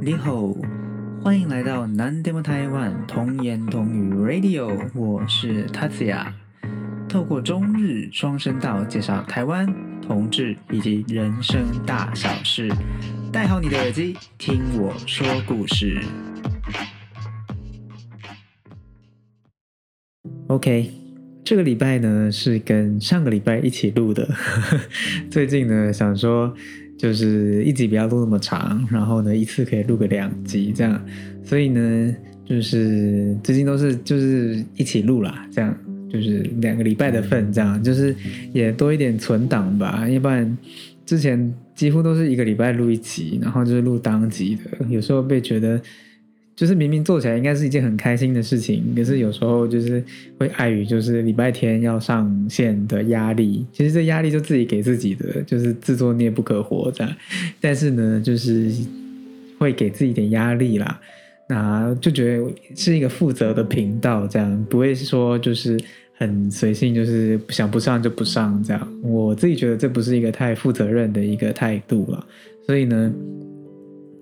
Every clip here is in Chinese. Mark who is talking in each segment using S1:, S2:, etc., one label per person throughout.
S1: 你好，欢迎来到南 demo 台湾童言童语 Radio，我是 tatya 透过中日双声道介绍台湾同志以及人生大小事，戴好你的耳机，听我说故事。OK，这个礼拜呢是跟上个礼拜一起录的，最近呢想说。就是一集不要录那么长，然后呢，一次可以录个两集这样，所以呢，就是最近都是就是一起录啦，这样就是两个礼拜的份，这样就是也多一点存档吧，要不然之前几乎都是一个礼拜录一集，然后就是录当集的，有时候被觉得。就是明明做起来应该是一件很开心的事情，可是有时候就是会碍于就是礼拜天要上线的压力，其实这压力就自己给自己的，就是自作孽不可活这样。但是呢，就是会给自己点压力啦，那就觉得是一个负责的频道，这样不会说就是很随性，就是想不上就不上这样。我自己觉得这不是一个太负责任的一个态度了，所以呢。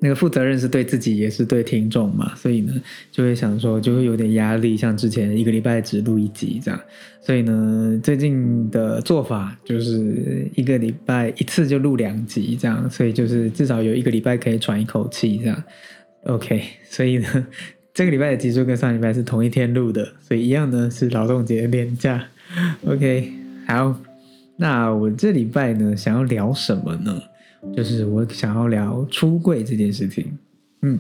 S1: 那个负责任是对自己，也是对听众嘛，所以呢，就会想说，就会有点压力。像之前一个礼拜只录一集这样，所以呢，最近的做法就是一个礼拜一次就录两集这样，所以就是至少有一个礼拜可以喘一口气这样。OK，所以呢，这个礼拜的集数跟上礼拜是同一天录的，所以一样呢是劳动节连假。OK，好，那我这礼拜呢想要聊什么呢？就是我想要聊出柜这件事情，嗯，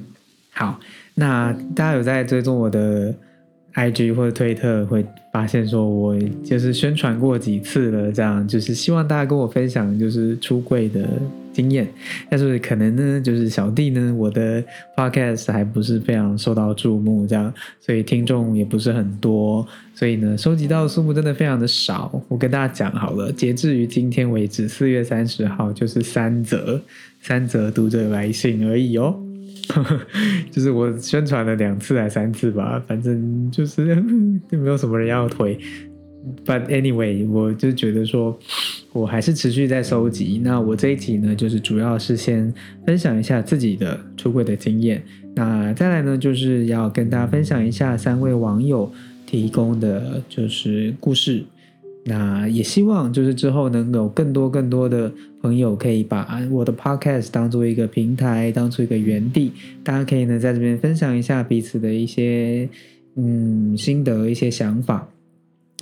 S1: 好，那大家有在追踪我的 IG 或者推特，会发现说我就是宣传过几次了，这样就是希望大家跟我分享就是出柜的经验，但是可能呢，就是小弟呢，我的 Podcast 还不是非常受到注目，这样，所以听众也不是很多。所以呢，收集到的数目真的非常的少。我跟大家讲好了，截至于今天为止，四月三十号就是三折三折读者来信而已哦。就是我宣传了两次还三次吧，反正就是 就没有什么人要推。But anyway，我就觉得说，我还是持续在收集。那我这一集呢，就是主要是先分享一下自己的出柜的经验。那再来呢，就是要跟大家分享一下三位网友。提供的就是故事，那也希望就是之后能有更多更多的朋友可以把我的 podcast 当做一个平台，当做一个园地，大家可以呢在这边分享一下彼此的一些嗯心得、一些想法、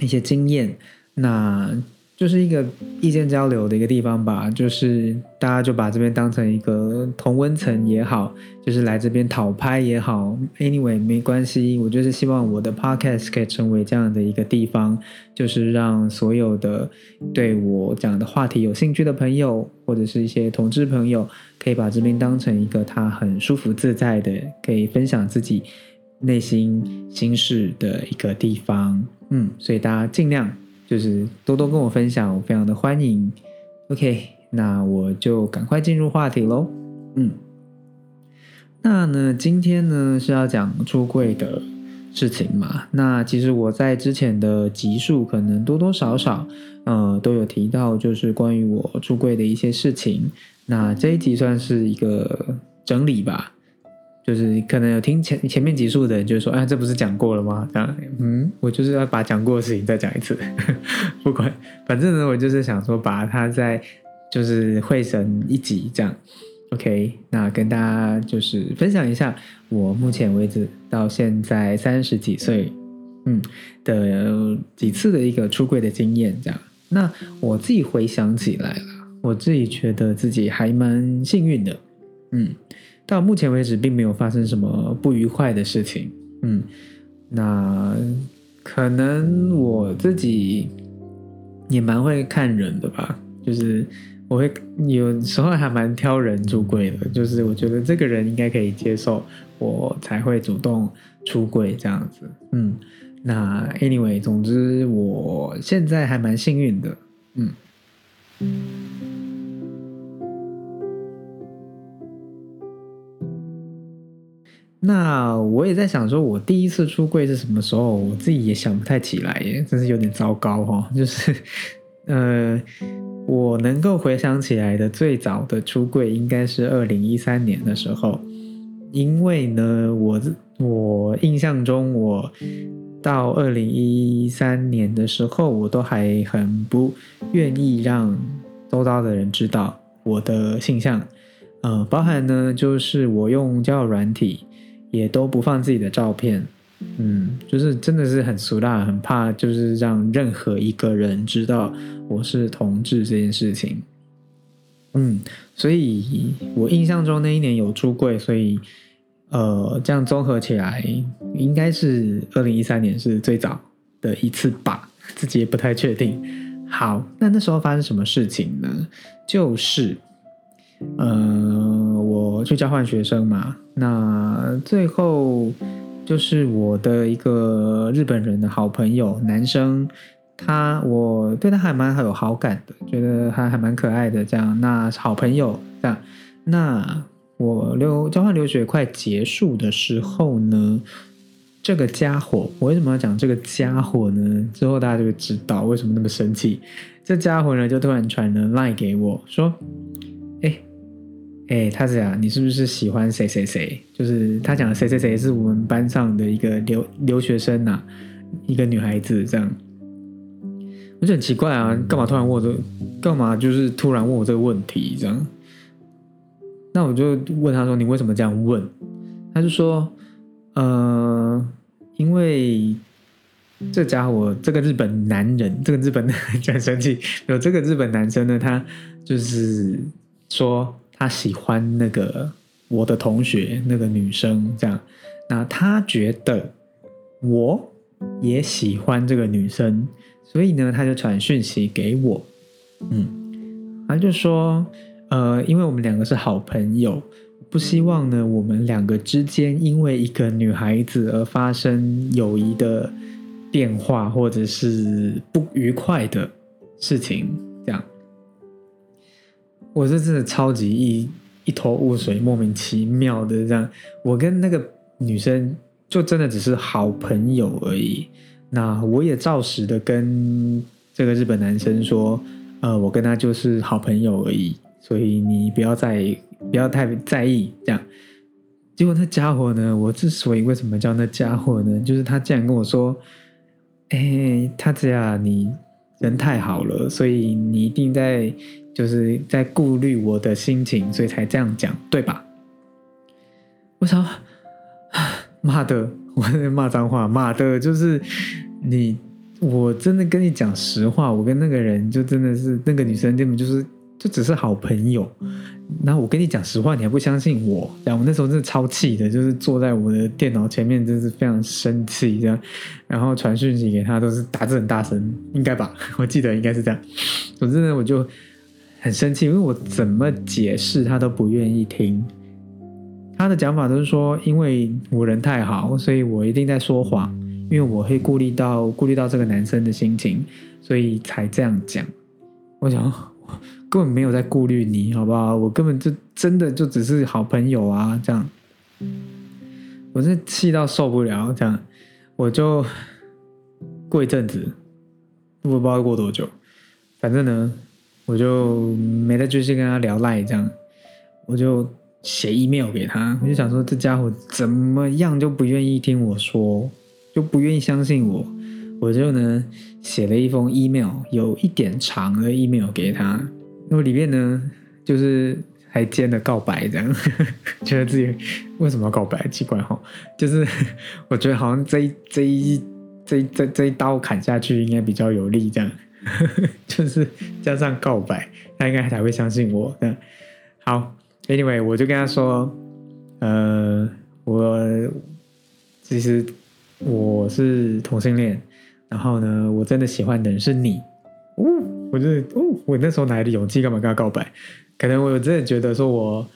S1: 一些经验，那。就是一个意见交流的一个地方吧，就是大家就把这边当成一个同温层也好，就是来这边讨拍也好，anyway 没关系，我就是希望我的 podcast 可以成为这样的一个地方，就是让所有的对我讲的话题有兴趣的朋友，或者是一些同志朋友，可以把这边当成一个他很舒服自在的，可以分享自己内心心事的一个地方。嗯，所以大家尽量。就是多多跟我分享，我非常的欢迎。OK，那我就赶快进入话题喽。嗯，那呢，今天呢是要讲出柜的事情嘛？那其实我在之前的集数可能多多少少，呃，都有提到，就是关于我出柜的一些事情。那这一集算是一个整理吧。就是可能有听前前面几数的人，就说：“哎，这不是讲过了吗？”这样，嗯，我就是要把讲过的事情再讲一次，不管，反正呢，我就是想说，把它再就是汇成一集这样。OK，那跟大家就是分享一下我目前为止到现在三十几岁，嗯的几次的一个出柜的经验这样。那我自己回想起来了，我自己觉得自己还蛮幸运的，嗯。到目前为止，并没有发生什么不愉快的事情。嗯，那可能我自己也蛮会看人的吧，就是我会有时候还蛮挑人出柜的，就是我觉得这个人应该可以接受，我才会主动出柜这样子。嗯，那 anyway，总之我现在还蛮幸运的。嗯。那我也在想，说我第一次出柜是什么时候？我自己也想不太起来耶，真是有点糟糕哈。就是，呃，我能够回想起来的最早的出柜应该是二零一三年的时候。因为呢，我我印象中，我到二零一三年的时候，我都还很不愿意让周遭的人知道我的性向，呃，包含呢，就是我用交友软体也都不放自己的照片。嗯，就是真的是很俗辣，很怕就是让任何一个人知道我是同志这件事情。嗯，所以我印象中那一年有出柜，所以呃，这样综合起来，应该是二零一三年是最早的一次吧，自己也不太确定。好，那那时候发生什么事情呢？就是呃，去交换学生嘛，那最后。就是我的一个日本人的好朋友，男生，他我对他还蛮有好感的，觉得他还蛮可爱的。这样，那好朋友这样，那我留交换留学快结束的时候呢，这个家伙，我为什么要讲这个家伙呢？之后大家就会知道为什么那么生气。这家伙呢，就突然传了赖给我说。哎，他是啊，你是不是喜欢谁谁谁？就是他讲谁谁谁是我们班上的一个留留学生呐，一个女孩子这样。我就很奇怪啊，干嘛突然问我这？干嘛就是突然问我这个问题这样？那我就问他说：“你为什么这样问？”他就说：“呃，因为这家伙，这个日本男人，这个日本就 很生气。有这个日本男生呢，他就是说。”他喜欢那个我的同学，那个女生这样，那他觉得我也喜欢这个女生，所以呢，他就传讯息给我，嗯，他就说，呃，因为我们两个是好朋友，不希望呢我们两个之间因为一个女孩子而发生友谊的变化或者是不愉快的事情，我是真的超级一一头雾水，莫名其妙的这样。我跟那个女生就真的只是好朋友而已。那我也照实的跟这个日本男生说，呃，我跟他就是好朋友而已，所以你不要再不要太在意这样。结果那家伙呢，我之所以为什么叫那家伙呢，就是他竟然跟我说，哎，他这样你人太好了，所以你一定在。就是在顾虑我的心情，所以才这样讲，对吧？我想，妈的，我在骂脏话，妈的，就是你，我真的跟你讲实话，我跟那个人就真的是那个女生根本就是就只是好朋友。然后我跟你讲实话，你还不相信我？然后，我那时候真的超气的，就是坐在我的电脑前面，真是非常生气这样。然后传讯息给他都是打字很大声，应该吧？我记得应该是这样。总之呢，我就。很生气，因为我怎么解释他都不愿意听。他的讲法都是说，因为我人太好，所以我一定在说谎，因为我会顾虑到顾虑到这个男生的心情，所以才这样讲。我想，根本没有在顾虑你，好不好？我根本就真的就只是好朋友啊，这样。我是气到受不了，这样，我就过一阵子，我不知道过多久，反正呢。我就没再继续跟他聊赖，这样我就写 email 给他，我就想说这家伙怎么样就不愿意听我说，就不愿意相信我，我就呢写了一封 email，有一点长的 email 给他，那么里面呢就是还兼了告白，这样 觉得自己为什么要告白？奇怪哈，就是 我觉得好像这一这一这这这一刀砍下去应该比较有力，这样。就是加上告白，他应该才会相信我。好，Anyway，我就跟他说，呃，我其实我是同性恋，然后呢，我真的喜欢的人是你。哦，我就哦，我那时候哪来的勇气干嘛跟他告白？可能我真的觉得说我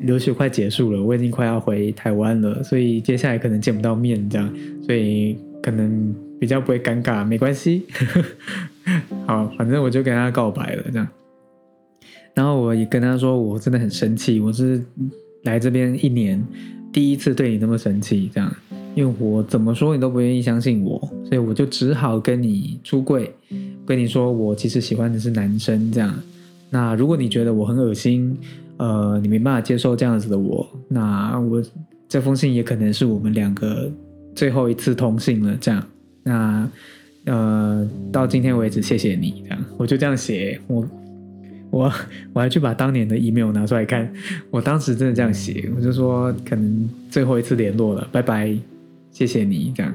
S1: 留学快结束了，我已经快要回台湾了，所以接下来可能见不到面，这样，所以可能比较不会尴尬，没关系。好，反正我就跟他告白了，这样。然后我也跟他说，我真的很生气，我是来这边一年第一次对你那么生气，这样。因为我怎么说你都不愿意相信我，所以我就只好跟你出柜，跟你说我其实喜欢的是男生，这样。那如果你觉得我很恶心，呃，你没办法接受这样子的我，那我这封信也可能是我们两个最后一次通信了。这样，那呃，到今天为止，谢谢你。这样，我就这样写。我我我还去把当年的 email 拿出来看，我当时真的这样写，我就说可能最后一次联络了，拜拜，谢谢你。这样，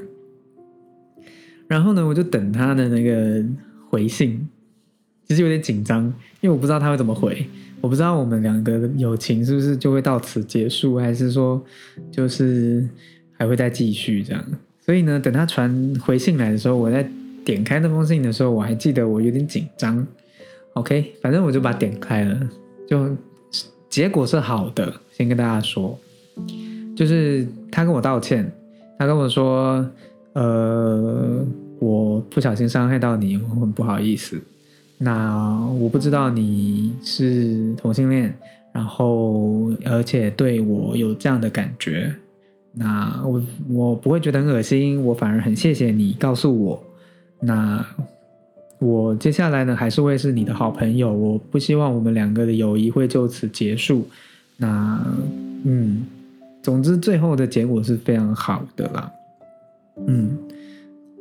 S1: 然后呢，我就等他的那个回信，其实有点紧张，因为我不知道他会怎么回。我不知道我们两个友情是不是就会到此结束，还是说就是还会再继续这样。所以呢，等他传回信来的时候，我在点开那封信的时候，我还记得我有点紧张。OK，反正我就把点开了，就结果是好的。先跟大家说，就是他跟我道歉，他跟我说，呃，我不小心伤害到你，我很不好意思。那我不知道你是同性恋，然后而且对我有这样的感觉，那我我不会觉得很恶心，我反而很谢谢你告诉我。那我接下来呢还是会是你的好朋友，我不希望我们两个的友谊会就此结束。那嗯，总之最后的结果是非常好的啦，嗯。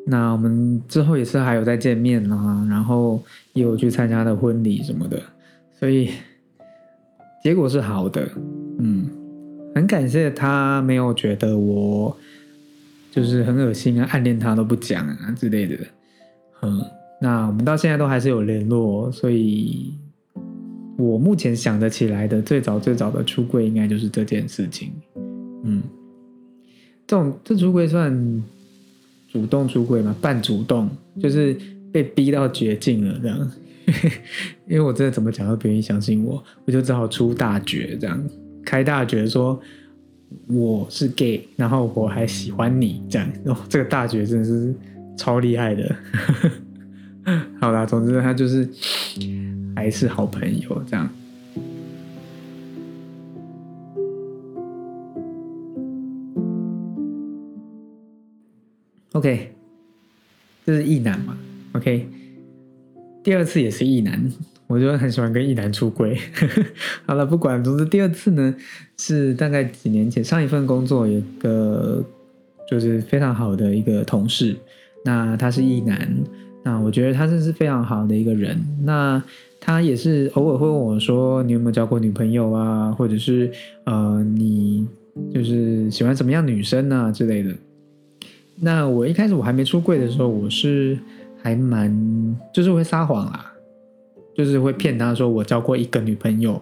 S1: 那我们之后也是还有再见面啊，然后也有去参加的婚礼什么的，所以结果是好的，嗯，很感谢他没有觉得我就是很恶心啊，暗恋他都不讲啊之类的，嗯，那我们到现在都还是有联络，所以我目前想得起来的最早最早的出柜应该就是这件事情，嗯，这种这出柜算。主动出柜嘛，半主动就是被逼到绝境了这样，因为我真的怎么讲都不愿意相信我，我就只好出大绝这样，开大绝说我是 gay，然后我还喜欢你这样，哦，这个大绝真的是超厉害的。好啦，总之他就是还是好朋友这样。OK，这是异男嘛？OK，第二次也是异男，我就很喜欢跟异男出轨。好了，不管，总之第二次呢是大概几年前，上一份工作有个就是非常好的一个同事，那他是异男，那我觉得他真是非常好的一个人。那他也是偶尔会问我说：“你有没有交过女朋友啊？或者是呃，你就是喜欢什么样女生啊之类的。”那我一开始我还没出柜的时候，我是还蛮就是会撒谎啦，就是会骗他说我交过一个女朋友，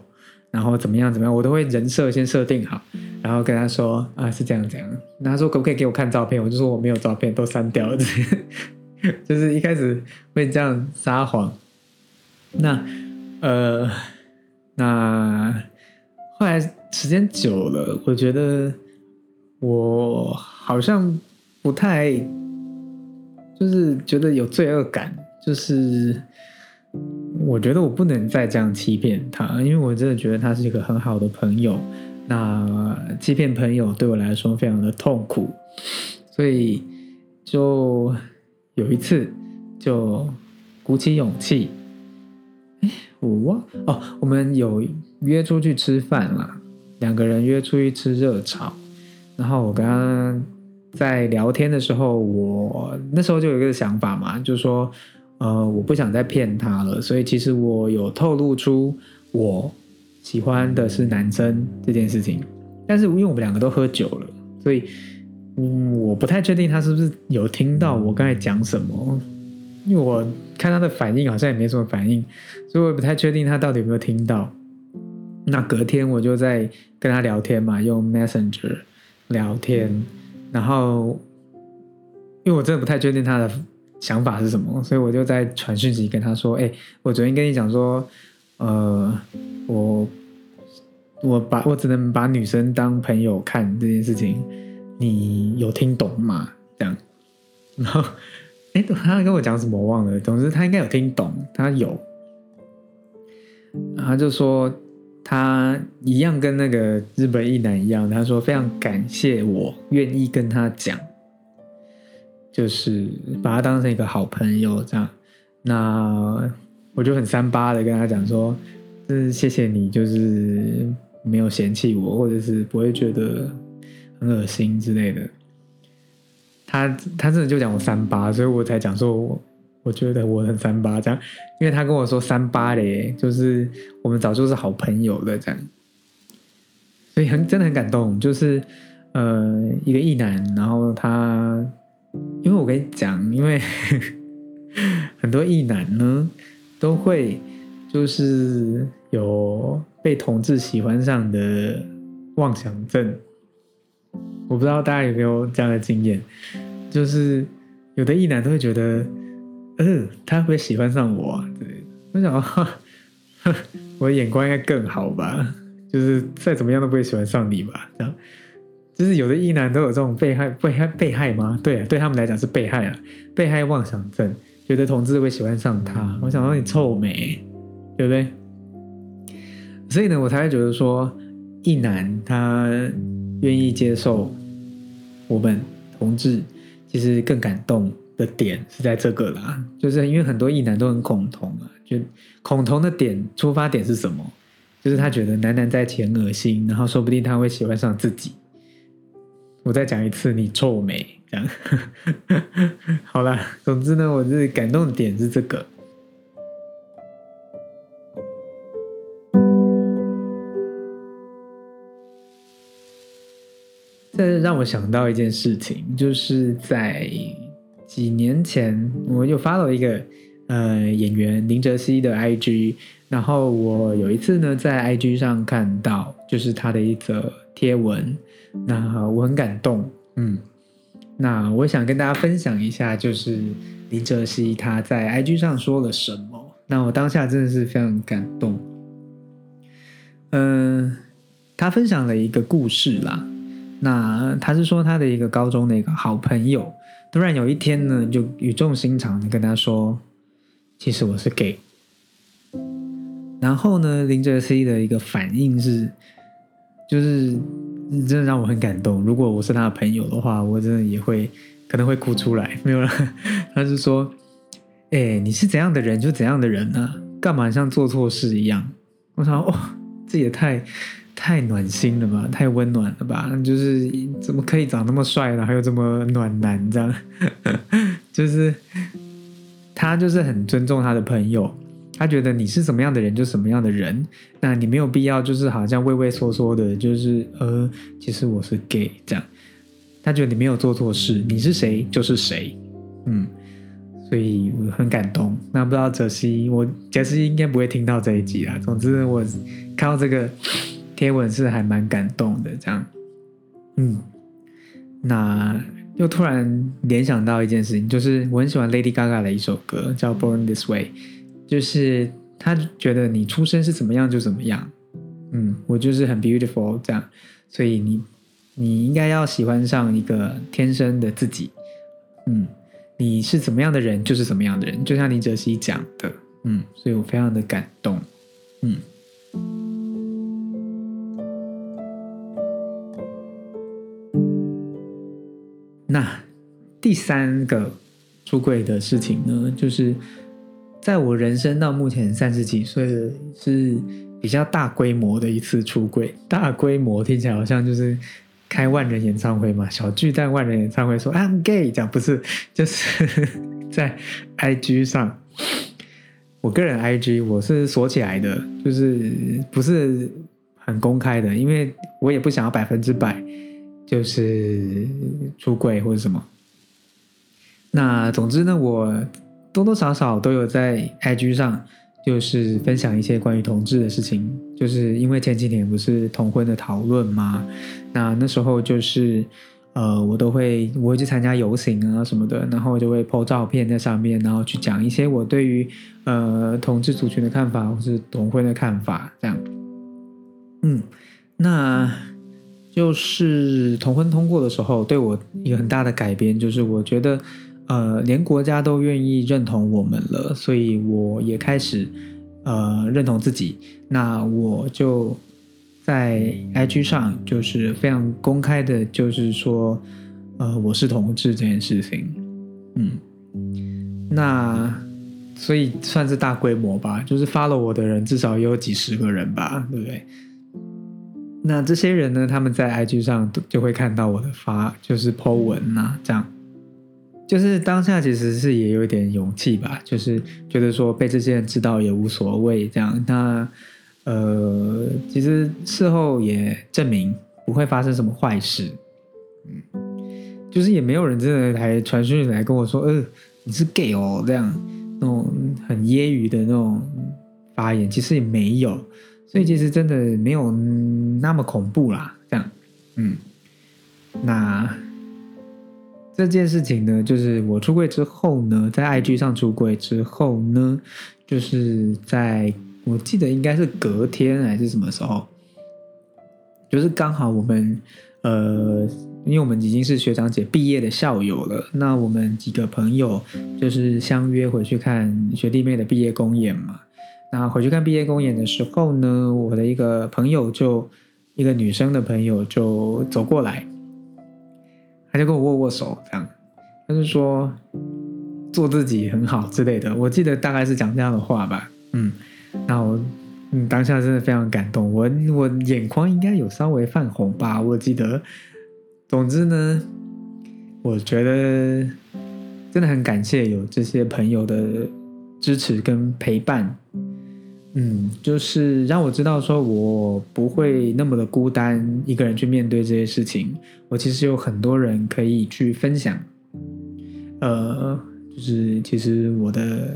S1: 然后怎么样怎么样，我都会人设先设定好，然后跟他说啊是这样这样。那他说可不可以给我看照片？我就说我没有照片，都删掉了。就是一开始会这样撒谎。那呃，那后来时间久了，我觉得我好像。不太，就是觉得有罪恶感，就是我觉得我不能再这样欺骗他，因为我真的觉得他是一个很好的朋友。那欺骗朋友对我来说非常的痛苦，所以就有一次就鼓起勇气，哎，我忘哦，我们有约出去吃饭了，两个人约出去吃热炒，然后我跟他。在聊天的时候，我那时候就有一个想法嘛，就说，呃，我不想再骗他了，所以其实我有透露出我喜欢的是男生这件事情。但是因为我们两个都喝酒了，所以嗯，我不太确定他是不是有听到我刚才讲什么，因为我看他的反应好像也没什么反应，所以我也不太确定他到底有没有听到。那隔天我就在跟他聊天嘛，用 Messenger 聊天。然后，因为我真的不太确定他的想法是什么，所以我就在传讯息跟他说：“哎，我昨天跟你讲说，呃，我我把我只能把女生当朋友看这件事情，你有听懂吗？”这样，然后，哎，他跟我讲什么我忘了，总之他应该有听懂，他有，他就说。他一样跟那个日本一男一样，他说非常感谢我愿意跟他讲，就是把他当成一个好朋友这样。那我就很三八的跟他讲说，真是谢谢你，就是没有嫌弃我，或者是不会觉得很恶心之类的。他他真的就讲我三八，所以我才讲说我我觉得我很三八这样，因为他跟我说三八嘞，就是我们早就是好朋友了这样，所以很真的很感动，就是呃一个异男，然后他因为我跟你讲，因为 很多异男呢都会就是有被同志喜欢上的妄想症。我不知道大家有没有这样的经验，就是有的异男都会觉得，嗯，他会不会喜欢上我？对，我想，我的眼光应该更好吧，就是再怎么样都不会喜欢上你吧？这样，就是有的异男都有这种被害、被害、被害吗？对，对他们来讲是被害啊，被害妄想症，有的同志会喜欢上他。我想到你臭美，对不对？所以呢，我才会觉得说，异男他。愿意接受我们同志，其实更感动的点是在这个啦，就是因为很多异男都很恐同啊，就恐同的点出发点是什么？就是他觉得男男在一起很恶心，然后说不定他会喜欢上自己。我再讲一次，你臭美这样。好了，总之呢，我是感动的点是这个。这让我想到一件事情，就是在几年前，我又发了一个呃演员林哲熙的 IG，然后我有一次呢在 IG 上看到，就是他的一则贴文，那我很感动，嗯，那我想跟大家分享一下，就是林哲熙他在 IG 上说了什么，那我当下真的是非常感动，嗯，他分享了一个故事啦。那他是说他的一个高中的一个好朋友，突然有一天呢，就语重心长的跟他说：“其实我是 gay。”然后呢，林哲熙的一个反应是，就是真的让我很感动。如果我是他的朋友的话，我真的也会可能会哭出来。没有了，他是说：“哎，你是怎样的人就怎样的人呢？干嘛像做错事一样？”我想，哦，这也太……太暖心了吧，太温暖了吧！就是怎么可以长那么帅呢？还有这么暖男这样，就是他就是很尊重他的朋友，他觉得你是什么样的人就什么样的人，那你没有必要就是好像畏畏缩缩的，就是呃，其实我是 gay 这样，他觉得你没有做错事，你是谁就是谁，嗯，所以我很感动。那不知道哲熙，我哲熙应该不会听到这一集啦。总之我看到这个。贴文是还蛮感动的，这样，嗯，那又突然联想到一件事情，就是我很喜欢 Lady Gaga 的一首歌叫《Born This Way》，就是他觉得你出生是怎么样就怎么样，嗯，我就是很 beautiful 这样，所以你你应该要喜欢上一个天生的自己，嗯，你是怎么样的人就是怎么样的人，就像林哲熙讲的，嗯，所以我非常的感动，嗯。那第三个出柜的事情呢，就是在我人生到目前三十几岁，是比较大规模的一次出柜。大规模听起来好像就是开万人演唱会嘛，小巨蛋万人演唱会说 I'm gay，讲不是，就是 在 IG 上，我个人 IG 我是锁起来的，就是不是很公开的，因为我也不想要百分之百。就是出柜或者什么，那总之呢，我多多少少都有在 IG 上，就是分享一些关于同志的事情。就是因为前几年不是同婚的讨论吗？那那时候就是呃，我都会我会去参加游行啊什么的，然后就会 po 照片在上面，然后去讲一些我对于呃同志族群的看法或是同婚的看法，这样。嗯，那。就是同婚通过的时候，对我一个很大的改变，就是我觉得，呃，连国家都愿意认同我们了，所以我也开始，呃，认同自己。那我就在 IG 上，就是非常公开的，就是说，呃，我是同志这件事情。嗯，那所以算是大规模吧，就是发了我的人至少也有几十个人吧，对不对？那这些人呢，他们在 IG 上就会看到我的发，就是 po 文呐，这样。就是当下其实是也有一点勇气吧，就是觉得说被这些人知道也无所谓这样。那呃，其实事后也证明不会发生什么坏事，嗯，就是也没有人真的来传讯来跟我说，呃，你是 gay 哦，这样那种很揶揄的那种发言，其实也没有，所以其实真的没有那么恐怖啦，这样，嗯，那。这件事情呢，就是我出柜之后呢，在 IG 上出柜之后呢，就是在我记得应该是隔天还是什么时候，就是刚好我们呃，因为我们已经是学长姐毕业的校友了，那我们几个朋友就是相约回去看学弟妹的毕业公演嘛。那回去看毕业公演的时候呢，我的一个朋友就一个女生的朋友就走过来。他就跟我握握手，这样，他就说做自己很好之类的。我记得大概是讲这样的话吧，嗯，然后嗯当下真的非常感动，我我眼眶应该有稍微泛红吧，我记得。总之呢，我觉得真的很感谢有这些朋友的支持跟陪伴。嗯，就是让我知道，说我不会那么的孤单，一个人去面对这些事情。我其实有很多人可以去分享，呃，就是其实我的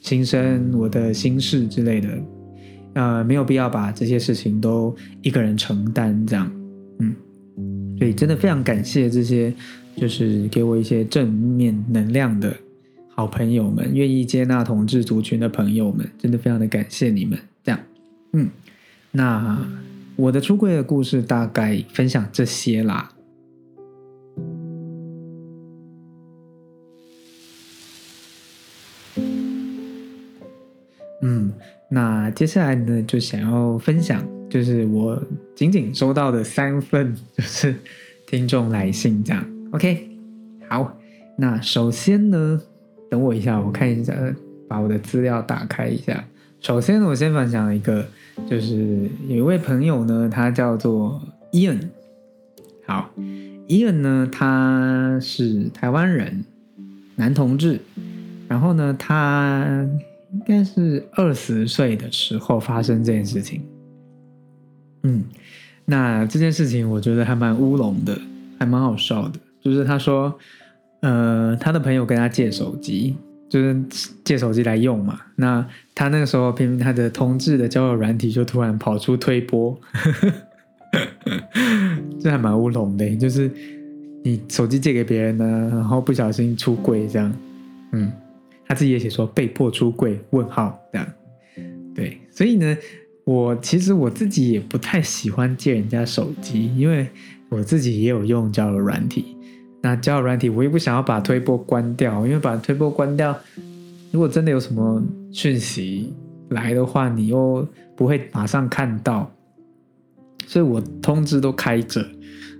S1: 心声、我的心事之类的，呃，没有必要把这些事情都一个人承担，这样，嗯，所以真的非常感谢这些，就是给我一些正面能量的。好朋友们，愿意接纳同志族群的朋友们，真的非常的感谢你们。这样，嗯，那我的出柜的故事大概分享这些啦。嗯，那接下来呢，就想要分享，就是我仅仅收到的三份，就是听众来信，这样。OK，好，那首先呢。等我一下，我看一下，把我的资料打开一下。首先，我先分享一个，就是有一位朋友呢，他叫做 Ian。好，Ian 呢，他是台湾人，男同志。然后呢，他应该是二十岁的时候发生这件事情。嗯，那这件事情我觉得还蛮乌龙的，还蛮好笑的。就是他说。呃，他的朋友跟他借手机，就是借手机来用嘛。那他那个时候，偏偏他的同志的交友软体就突然跑出推波，这还蛮乌龙的。就是你手机借给别人呢，然后不小心出柜这样，嗯，他自己也写说被迫出柜问号这样。对，所以呢，我其实我自己也不太喜欢借人家手机，因为我自己也有用交友软体。那交友软体，我也不想要把推播关掉，因为把推播关掉，如果真的有什么讯息来的话，你又不会马上看到，所以我通知都开着，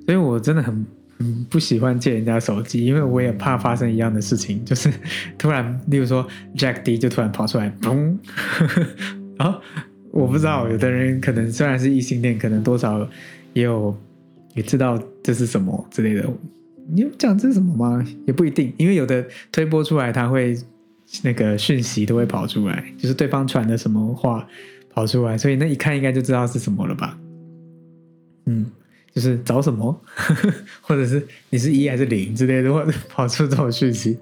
S1: 所以我真的很很不喜欢借人家手机，因为我也怕发生一样的事情，就是突然，例如说 Jack D 就突然跑出来，嘣，然 后我不知道，有的人可能虽然是异性恋，可能多少也有也知道这是什么之类的。你有讲这什么吗？也不一定，因为有的推播出来，他会那个讯息都会跑出来，就是对方传的什么话跑出来，所以那一看应该就知道是什么了吧？嗯，就是找什么，或者是你是一还是零之类的，或者跑出这种讯息，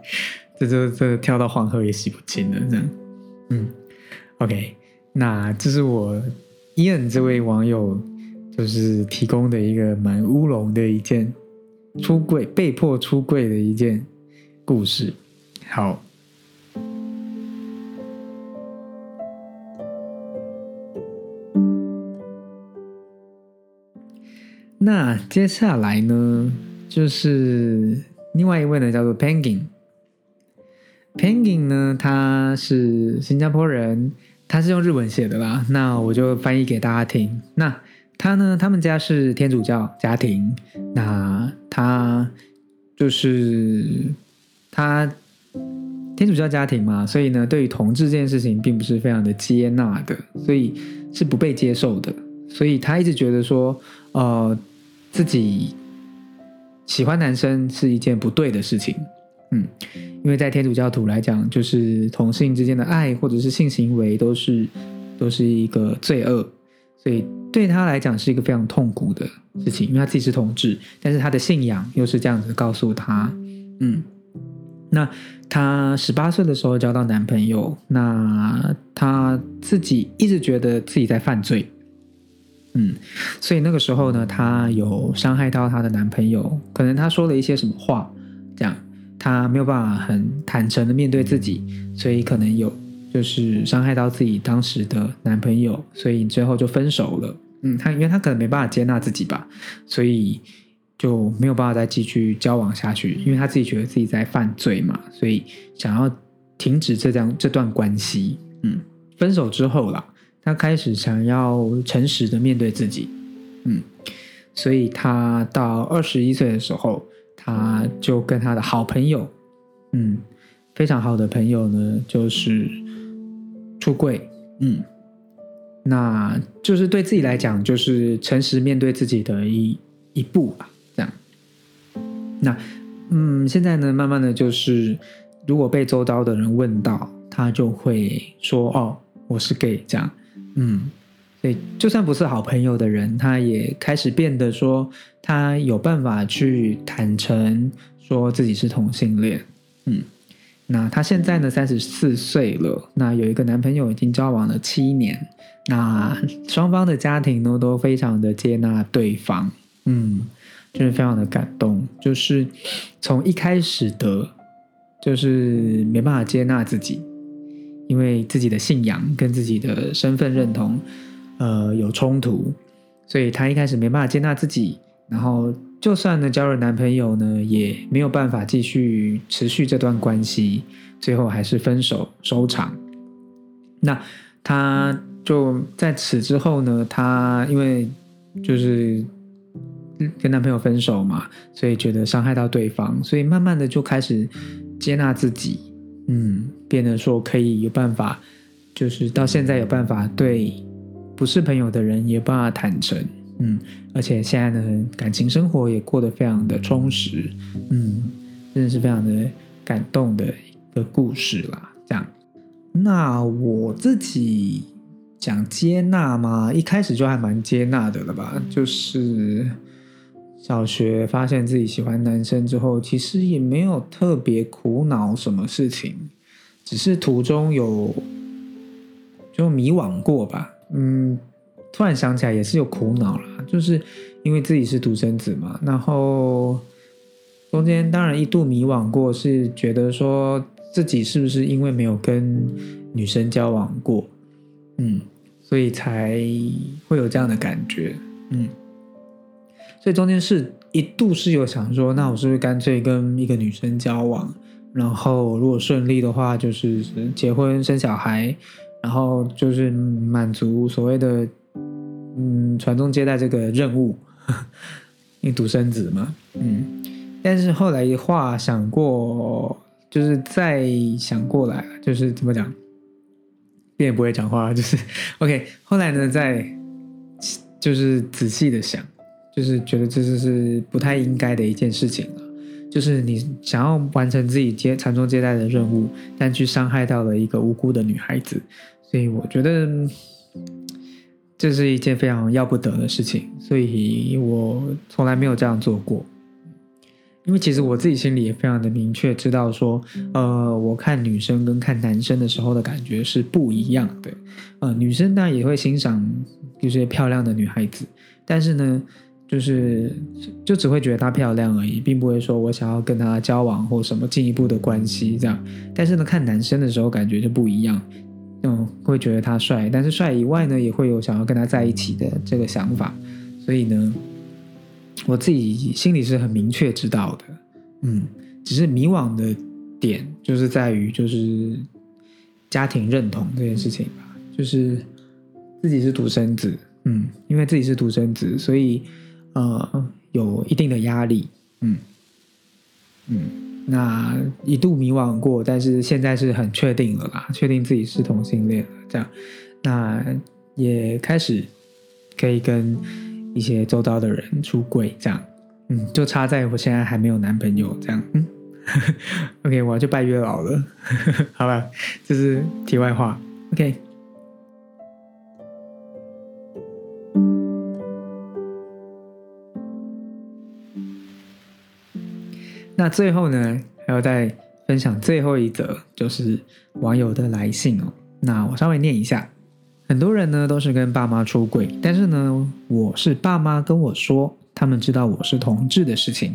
S1: 这就这跳到黄河也洗不清了，这样。嗯，OK，那这是我伊恩这位网友就是提供的一个蛮乌龙的一件。出柜被迫出柜的一件故事。好，那接下来呢，就是另外一位呢，叫做 Penguin。Penguin 呢，他是新加坡人，他是用日文写的啦。那我就翻译给大家听。那他呢？他们家是天主教家庭。那他就是他天主教家庭嘛，所以呢，对于同志这件事情并不是非常的接纳的，所以是不被接受的。所以他一直觉得说，呃，自己喜欢男生是一件不对的事情。嗯，因为在天主教徒来讲，就是同性之间的爱或者是性行为都是都是一个罪恶，所以对他来讲是一个非常痛苦的事情。因为他自己是同志，但是他的信仰又是这样子告诉他，嗯，那他十八岁的时候交到男朋友，那他自己一直觉得自己在犯罪，嗯，所以那个时候呢，他有伤害到他的男朋友，可能他说了一些什么话，这样。他没有办法很坦诚的面对自己，所以可能有就是伤害到自己当时的男朋友，所以最后就分手了。嗯，他因为他可能没办法接纳自己吧，所以就没有办法再继续交往下去，因为他自己觉得自己在犯罪嘛，所以想要停止这段这段关系。嗯，分手之后啦，他开始想要诚实的面对自己。嗯，所以他到二十一岁的时候。他就跟他的好朋友，嗯，非常好的朋友呢，就是出柜，嗯，那就是对自己来讲，就是诚实面对自己的一一步吧，这样。那，嗯，现在呢，慢慢的就是，如果被周遭的人问到，他就会说：“哦，我是 gay。”这样，嗯。对，就算不是好朋友的人，他也开始变得说，他有办法去坦诚说自己是同性恋。嗯，那她现在呢，三十四岁了，那有一个男朋友，已经交往了七年，那双方的家庭呢都非常的接纳对方。嗯，就是非常的感动，就是从一开始的，就是没办法接纳自己，因为自己的信仰跟自己的身份认同。呃，有冲突，所以她一开始没办法接纳自己，然后就算呢交了男朋友呢，也没有办法继续持续这段关系，最后还是分手收场。那她就在此之后呢，她因为就是跟男朋友分手嘛，所以觉得伤害到对方，所以慢慢的就开始接纳自己，嗯，变得说可以有办法，就是到现在有办法对。不是朋友的人也办法坦诚，嗯，而且现在呢，感情生活也过得非常的充实，嗯，真的是非常的感动的一个故事啦。这样，那我自己讲接纳嘛？一开始就还蛮接纳的了吧？就是小学发现自己喜欢男生之后，其实也没有特别苦恼什么事情，只是途中有就迷惘过吧。嗯，突然想起来也是有苦恼了，就是因为自己是独生子嘛，然后中间当然一度迷惘过，是觉得说自己是不是因为没有跟女生交往过，嗯，所以才会有这样的感觉，嗯，所以中间是一度是有想说，那我是不是干脆跟一个女生交往，然后如果顺利的话，就是结婚生小孩。然后就是满足所谓的嗯传宗接代这个任务，因为独生子嘛，嗯。但是后来一话想过，就是再想过来，就是怎么讲，变也不会讲话，就是 OK。后来呢，再就是仔细的想，就是觉得这就是不太应该的一件事情了。就是你想要完成自己接传宗接代的任务，但去伤害到了一个无辜的女孩子，所以我觉得这是一件非常要不得的事情。所以我从来没有这样做过，因为其实我自己心里也非常的明确知道说，呃，我看女生跟看男生的时候的感觉是不一样的。呃，女生当然也会欣赏一些漂亮的女孩子，但是呢。就是就只会觉得她漂亮而已，并不会说我想要跟她交往或什么进一步的关系这样。但是呢，看男生的时候感觉就不一样，嗯，会觉得他帅，但是帅以外呢，也会有想要跟他在一起的这个想法。所以呢，我自己心里是很明确知道的，嗯，只是迷惘的点就是在于就是家庭认同这件事情吧，就是自己是独生子，嗯，因为自己是独生子，所以。呃，有一定的压力，嗯嗯，那一度迷惘过，但是现在是很确定了啦，确定自己是同性恋了。这样，那也开始可以跟一些周遭的人出轨，这样，嗯，就差在我现在还没有男朋友，这样，嗯，OK，我要去拜月老了，好吧，这是题外话，OK。那最后呢，还要再分享最后一则，就是网友的来信哦。那我稍微念一下，很多人呢都是跟爸妈出轨，但是呢，我是爸妈跟我说，他们知道我是同志的事情。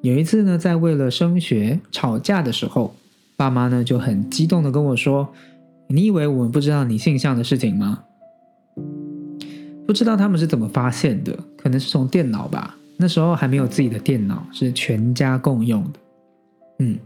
S1: 有一次呢，在为了升学吵架的时候，爸妈呢就很激动的跟我说：“你以为我们不知道你性向的事情吗？”不知道他们是怎么发现的，可能是从电脑吧。那时候还没有自己的电脑，是全家共用的。嗯，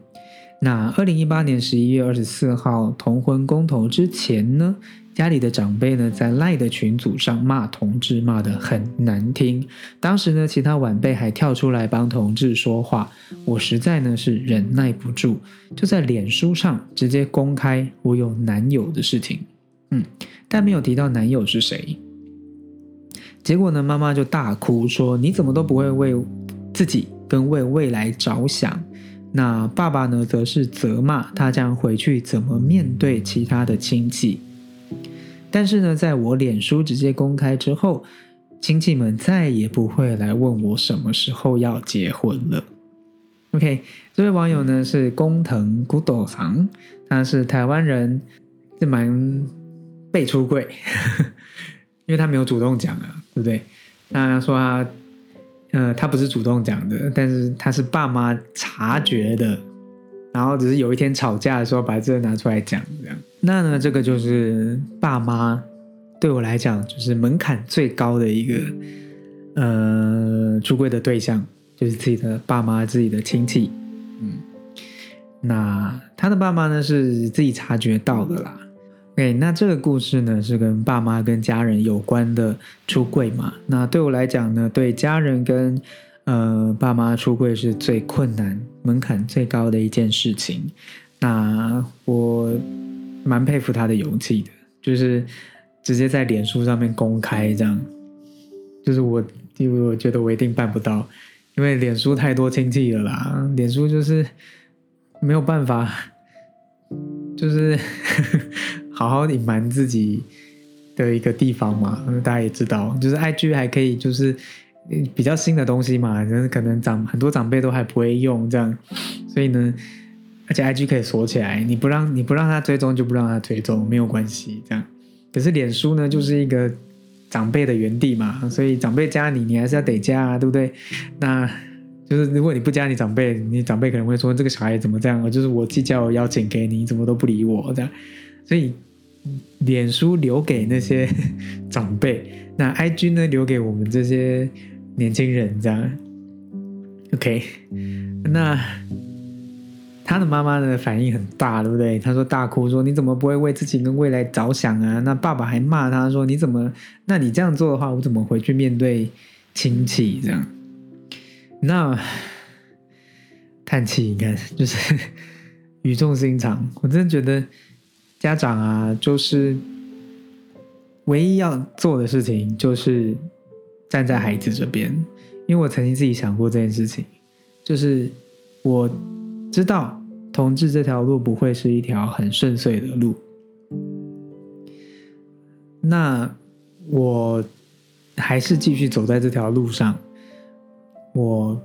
S1: 那二零一八年十一月二十四号同婚公投之前呢，家里的长辈呢在赖的群组上骂同志，骂得很难听。当时呢，其他晚辈还跳出来帮同志说话，我实在呢是忍耐不住，就在脸书上直接公开我有男友的事情。嗯，但没有提到男友是谁。结果呢，妈妈就大哭说：“你怎么都不会为自己跟为未来着想？”那爸爸呢，则是责骂他将回去怎么面对其他的亲戚。但是呢，在我脸书直接公开之后，亲戚们再也不会来问我什么时候要结婚了。OK，这位网友呢是工藤古斗藏，他是台湾人，是蛮被出柜。因为他没有主动讲啊，对不对？那他说他，呃，他不是主动讲的，但是他是爸妈察觉的，然后只是有一天吵架的时候把这个拿出来讲，这样。那呢，这个就是爸妈对我来讲就是门槛最高的一个，呃，出柜的对象就是自己的爸妈、自己的亲戚。嗯，那他的爸妈呢是自己察觉到的啦。哎，那这个故事呢是跟爸妈跟家人有关的出柜嘛？那对我来讲呢，对家人跟呃爸妈出柜是最困难、门槛最高的一件事情。那我蛮佩服他的勇气的，就是直接在脸书上面公开这样。就是我，因为我觉得我一定办不到，因为脸书太多亲戚了啦，脸书就是没有办法，就是。好好隐瞒自己的一个地方嘛，大家也知道，就是 I G 还可以，就是比较新的东西嘛，可能长很多长辈都还不会用这样，所以呢，而且 I G 可以锁起来，你不让你不让他追踪就不让他追踪，没有关系这样。可是脸书呢，就是一个长辈的原地嘛，所以长辈加你，你还是要得加啊，对不对？那就是如果你不加你长辈，你长辈可能会说这个小孩怎么这样？就是我寄交友邀请给你，怎么都不理我这样，所以。脸书留给那些长辈，那 I G 呢？留给我们这些年轻人，这样。OK，那他的妈妈呢？反应很大，对不对？他说大哭说：“你怎么不会为自己跟未来着想啊？”那爸爸还骂他说：“你怎么？那你这样做的话，我怎么回去面对亲戚？”这样，那叹气，你看，就是 语重心长。我真的觉得。家长啊，就是唯一要做的事情，就是站在孩子这边。因为我曾经自己想过这件事情，就是我知道同志这条路不会是一条很顺遂的路。那我还是继续走在这条路上。我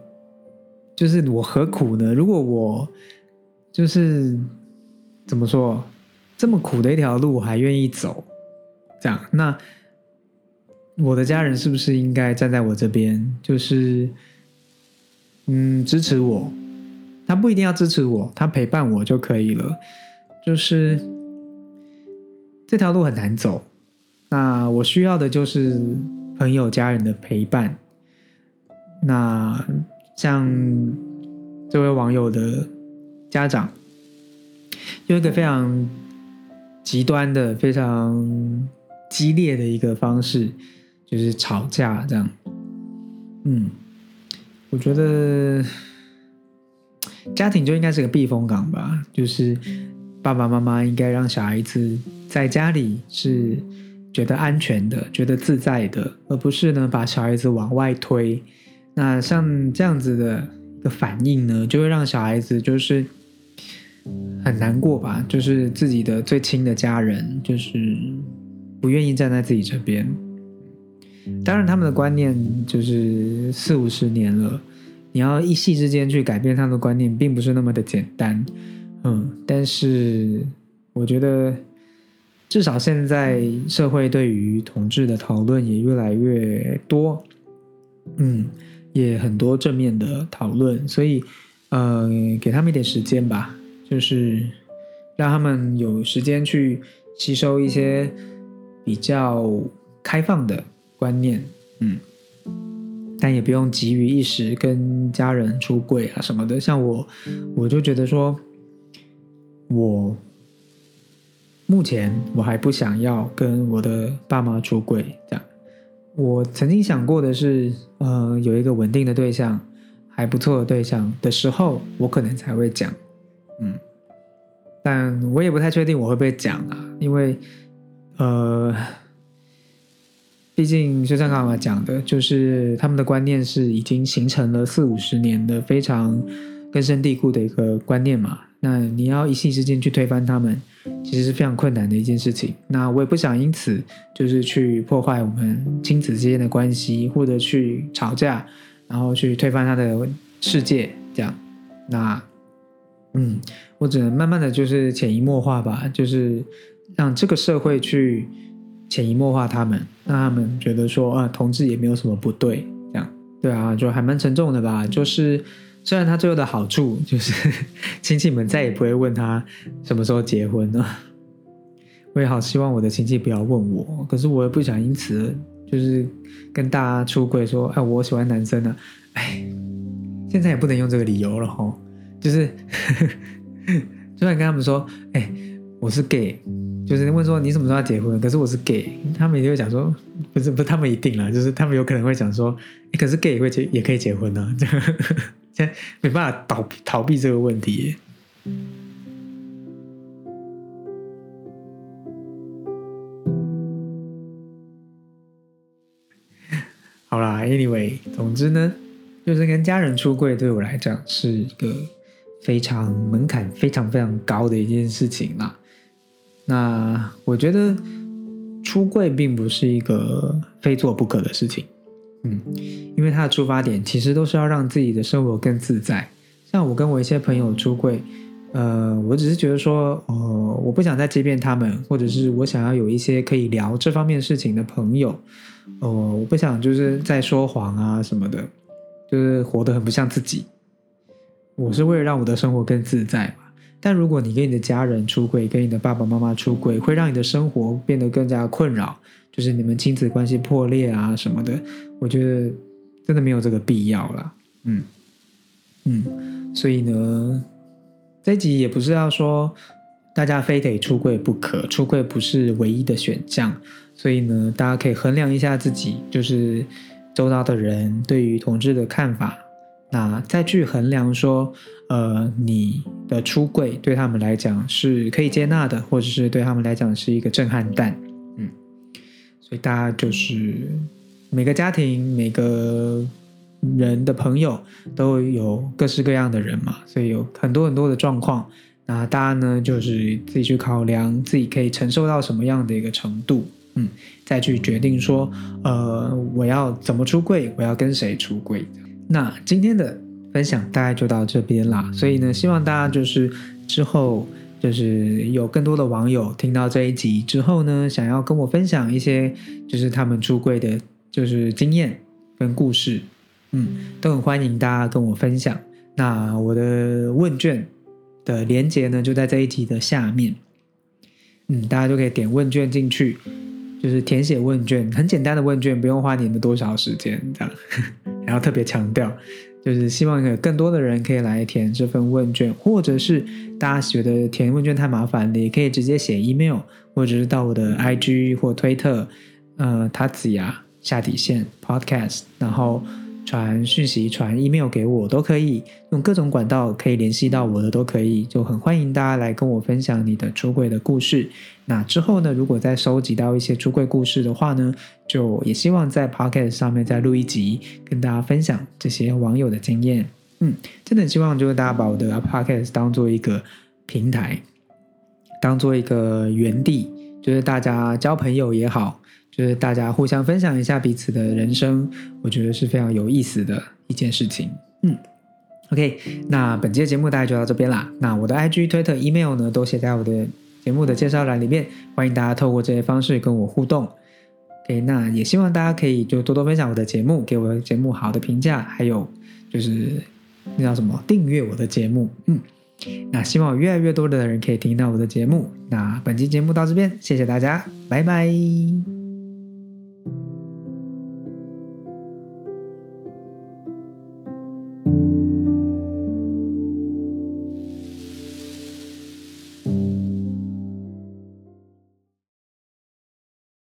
S1: 就是我何苦呢？如果我就是怎么说？这么苦的一条路，我还愿意走，这样，那我的家人是不是应该站在我这边？就是，嗯，支持我。他不一定要支持我，他陪伴我就可以了。就是这条路很难走，那我需要的就是朋友、家人的陪伴。那像这位网友的家长，有一个非常。极端的、非常激烈的一个方式，就是吵架这样。嗯，我觉得家庭就应该是个避风港吧，就是爸爸妈妈应该让小孩子在家里是觉得安全的、觉得自在的，而不是呢把小孩子往外推。那像这样子的的反应呢，就会让小孩子就是很难过吧，就是自己的最亲的家人就是不愿意站在自己这边。当然，他们的观念就是四五十年了。你要一夕之间去改变他们的观念，并不是那么的简单，嗯，但是我觉得至少现在社会对于同志的讨论也越来越多，嗯，也很多正面的讨论，所以呃，给他们一点时间吧，就是让他们有时间去吸收一些比较开放的观念，嗯。但也不用急于一时跟家人出柜啊什么的。像我，我就觉得说，我目前我还不想要跟我的爸妈出柜。这样，我曾经想过的是，呃，有一个稳定的对象，还不错的对象的时候，我可能才会讲。嗯，但我也不太确定我会不会讲啊，因为，呃。毕竟，就像刚刚讲的，就是他们的观念是已经形成了四五十年的非常根深蒂固的一个观念嘛。那你要一夕之间去推翻他们，其实是非常困难的一件事情。那我也不想因此就是去破坏我们亲子之间的关系，或者去吵架，然后去推翻他的世界。这样，那嗯，我只能慢慢的就是潜移默化吧，就是让这个社会去。潜移默化，他们让他们觉得说啊，同志也没有什么不对，这样对啊，就还蛮沉重的吧。就是虽然他最后的好处就是 亲戚们再也不会问他什么时候结婚了，我也好希望我的亲戚不要问我，可是我也不想因此就是跟大家出柜说，哎，我喜欢男生呢，哎，现在也不能用这个理由了哈，就是 就算跟他们说，哎，我是 gay。就是问说你什么时候要结婚？可是我是 gay，他们也会讲说不是不是，他们一定了，就是他们有可能会讲说，可是 gay 也会结也可以结婚呢，现 在没办法逃逃避这个问题。好啦，anyway，总之呢，就是跟家人出柜对我来讲是一个非常门槛非常非常高的一件事情啦。那我觉得出柜并不是一个非做不可的事情，嗯，因为它的出发点其实都是要让自己的生活更自在。像我跟我一些朋友出柜，呃，我只是觉得说，呃，我不想再欺骗他们，或者是我想要有一些可以聊这方面事情的朋友，呃，我不想就是在说谎啊什么的，就是活得很不像自己。我是为了让我的生活更自在嘛。但如果你跟你的家人出轨，跟你的爸爸妈妈出轨，会让你的生活变得更加困扰，就是你们亲子关系破裂啊什么的，我觉得真的没有这个必要了。嗯嗯，所以呢，这集也不是要说大家非得出柜不可，出柜不是唯一的选项。所以呢，大家可以衡量一下自己，就是周遭的人对于同志的看法。那再去衡量说，呃，你的出柜对他们来讲是可以接纳的，或者是对他们来讲是一个震撼弹，嗯，所以大家就是每个家庭、每个人的朋友都有各式各样的人嘛，所以有很多很多的状况。那大家呢，就是自己去考量自己可以承受到什么样的一个程度，嗯，再去决定说，呃，我要怎么出柜，我要跟谁出柜。那今天的分享大概就到这边啦，所以呢，希望大家就是之后就是有更多的网友听到这一集之后呢，想要跟我分享一些就是他们出柜的，就是经验跟故事，嗯，都很欢迎大家跟我分享。那我的问卷的连接呢，就在这一集的下面，嗯，大家就可以点问卷进去，就是填写问卷，很简单的问卷，不用花你们多少时间这样。然后特别强调，就是希望有更多的人可以来填这份问卷，或者是大家觉得填问卷太麻烦的，也可以直接写 email，或者是到我的 IG 或推特，呃，塔子牙下底线 podcast，然后传讯息、传 email 给我都可以，用各种管道可以联系到我的都可以，就很欢迎大家来跟我分享你的出柜的故事。那之后呢，如果再收集到一些出柜故事的话呢，就也希望在 podcast 上面再录一集，跟大家分享这些网友的经验。嗯，真的希望就是大家把我的 podcast 当做一个平台，当做一个园地。就是大家交朋友也好，就是大家互相分享一下彼此的人生，我觉得是非常有意思的一件事情。嗯，OK，那本期的节目大概就到这边啦。那我的 IG、Twitter、Email 呢，都写在我的节目的介绍栏里面，欢迎大家透过这些方式跟我互动。OK，那也希望大家可以就多多分享我的节目，给我的节目好的评价，还有就是那叫什么订阅我的节目。嗯。那希望越来越多的人可以听到我的节目。那本期节目到这边，谢谢大家，拜拜。